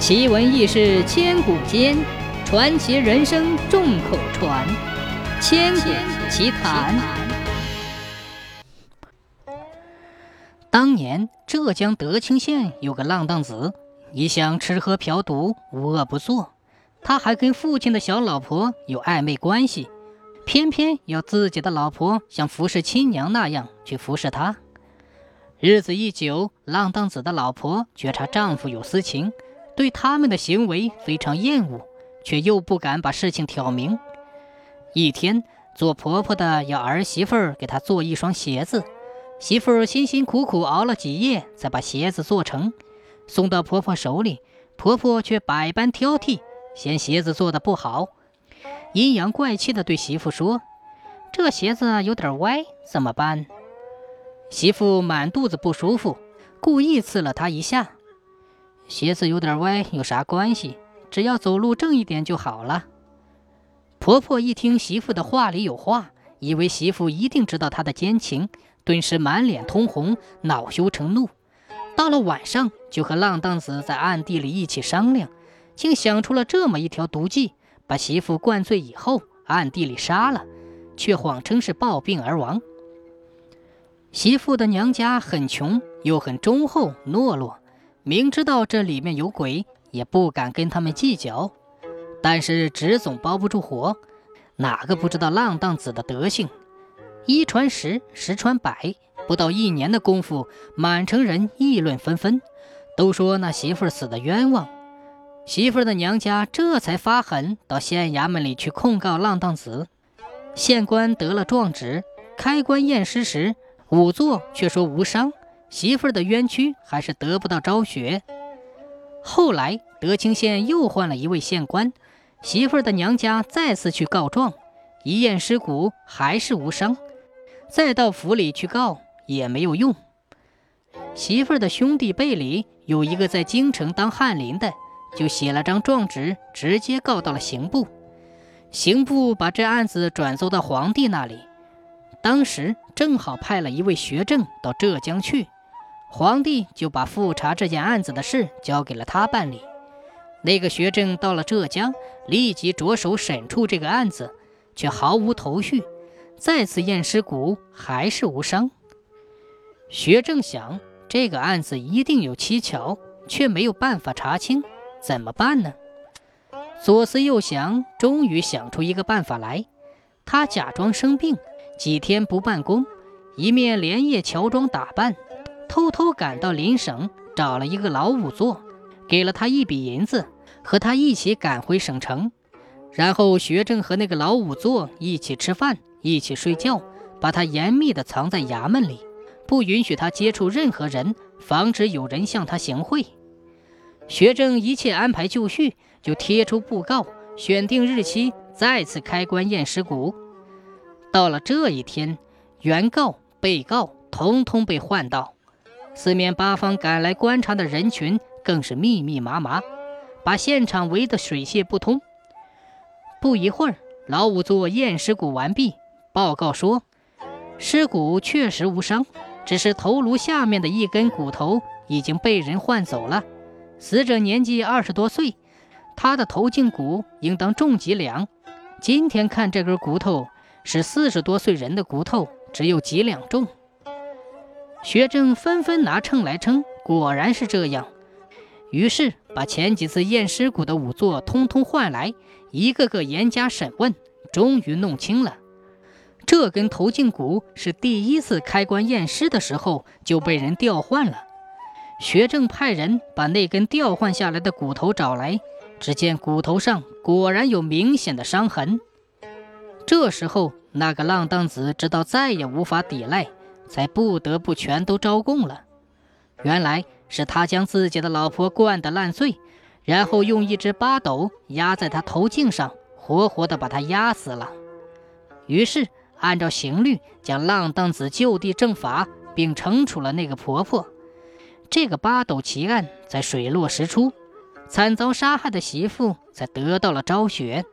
奇闻异事千古间，传奇人生众口传。千古奇谈。当年浙江德清县有个浪荡子，一向吃喝嫖赌，无恶不作。他还跟父亲的小老婆有暧昧关系，偏偏要自己的老婆像服侍亲娘那样去服侍他。日子一久，浪荡子的老婆觉察丈夫有私情。对他们的行为非常厌恶，却又不敢把事情挑明。一天，做婆婆的要儿媳妇儿给她做一双鞋子，媳妇儿辛辛苦苦熬了几夜，才把鞋子做成，送到婆婆手里。婆婆却百般挑剔，嫌鞋子做的不好，阴阳怪气地对媳妇说：“这鞋子有点歪，怎么办？”媳妇满肚子不舒服，故意刺了她一下。鞋子有点歪，有啥关系？只要走路正一点就好了。婆婆一听媳妇的话里有话，以为媳妇一定知道她的奸情，顿时满脸通红，恼羞成怒。到了晚上，就和浪荡子在暗地里一起商量，竟想出了这么一条毒计，把媳妇灌醉以后，暗地里杀了，却谎称是暴病而亡。媳妇的娘家很穷，又很忠厚懦弱。明知道这里面有鬼，也不敢跟他们计较。但是纸总包不住火，哪个不知道浪荡子的德行？一传十，十传百，不到一年的功夫，满城人议论纷纷，都说那媳妇死的冤枉。媳妇的娘家这才发狠，到县衙门里去控告浪荡子。县官得了状纸，开棺验尸时，仵作却说无伤。媳妇儿的冤屈还是得不到昭雪。后来德清县又换了一位县官，媳妇儿的娘家再次去告状，一验尸骨还是无伤，再到府里去告也没有用。媳妇儿的兄弟辈里有一个在京城当翰林的，就写了张状纸，直接告到了刑部。刑部把这案子转奏到皇帝那里，当时正好派了一位学政到浙江去。皇帝就把复查这件案子的事交给了他办理。那个学政到了浙江，立即着手审处这个案子，却毫无头绪。再次验尸骨，还是无伤。学政想，这个案子一定有蹊跷，却没有办法查清，怎么办呢？左思右想，终于想出一个办法来。他假装生病，几天不办公，一面连夜乔装打扮。偷偷赶到邻省，找了一个老仵作，给了他一笔银子，和他一起赶回省城。然后学政和那个老仵作一起吃饭，一起睡觉，把他严密地藏在衙门里，不允许他接触任何人，防止有人向他行贿。学政一切安排就绪，就贴出布告，选定日期，再次开棺验尸骨。到了这一天，原告、被告通通被唤到。四面八方赶来观察的人群更是密密麻麻，把现场围得水泄不通。不一会儿，老仵作验尸骨完毕，报告说，尸骨确实无伤，只是头颅下面的一根骨头已经被人换走了。死者年纪二十多岁，他的头颈骨应当重几两。今天看这根骨头，是四十多岁人的骨头，只有几两重。学正纷纷拿秤来称，果然是这样。于是把前几次验尸骨的仵作通通换来，一个个严加审问，终于弄清了，这根头颈骨是第一次开棺验尸的时候就被人调换了。学政派人把那根调换下来的骨头找来，只见骨头上果然有明显的伤痕。这时候，那个浪荡子知道再也无法抵赖。才不得不全都招供了。原来是他将自己的老婆灌得烂醉，然后用一只八斗压在他头颈上，活活的把他压死了。于是按照刑律，将浪荡子就地正法，并惩处了那个婆婆。这个八斗奇案才水落石出，惨遭杀害的媳妇才得到了昭雪。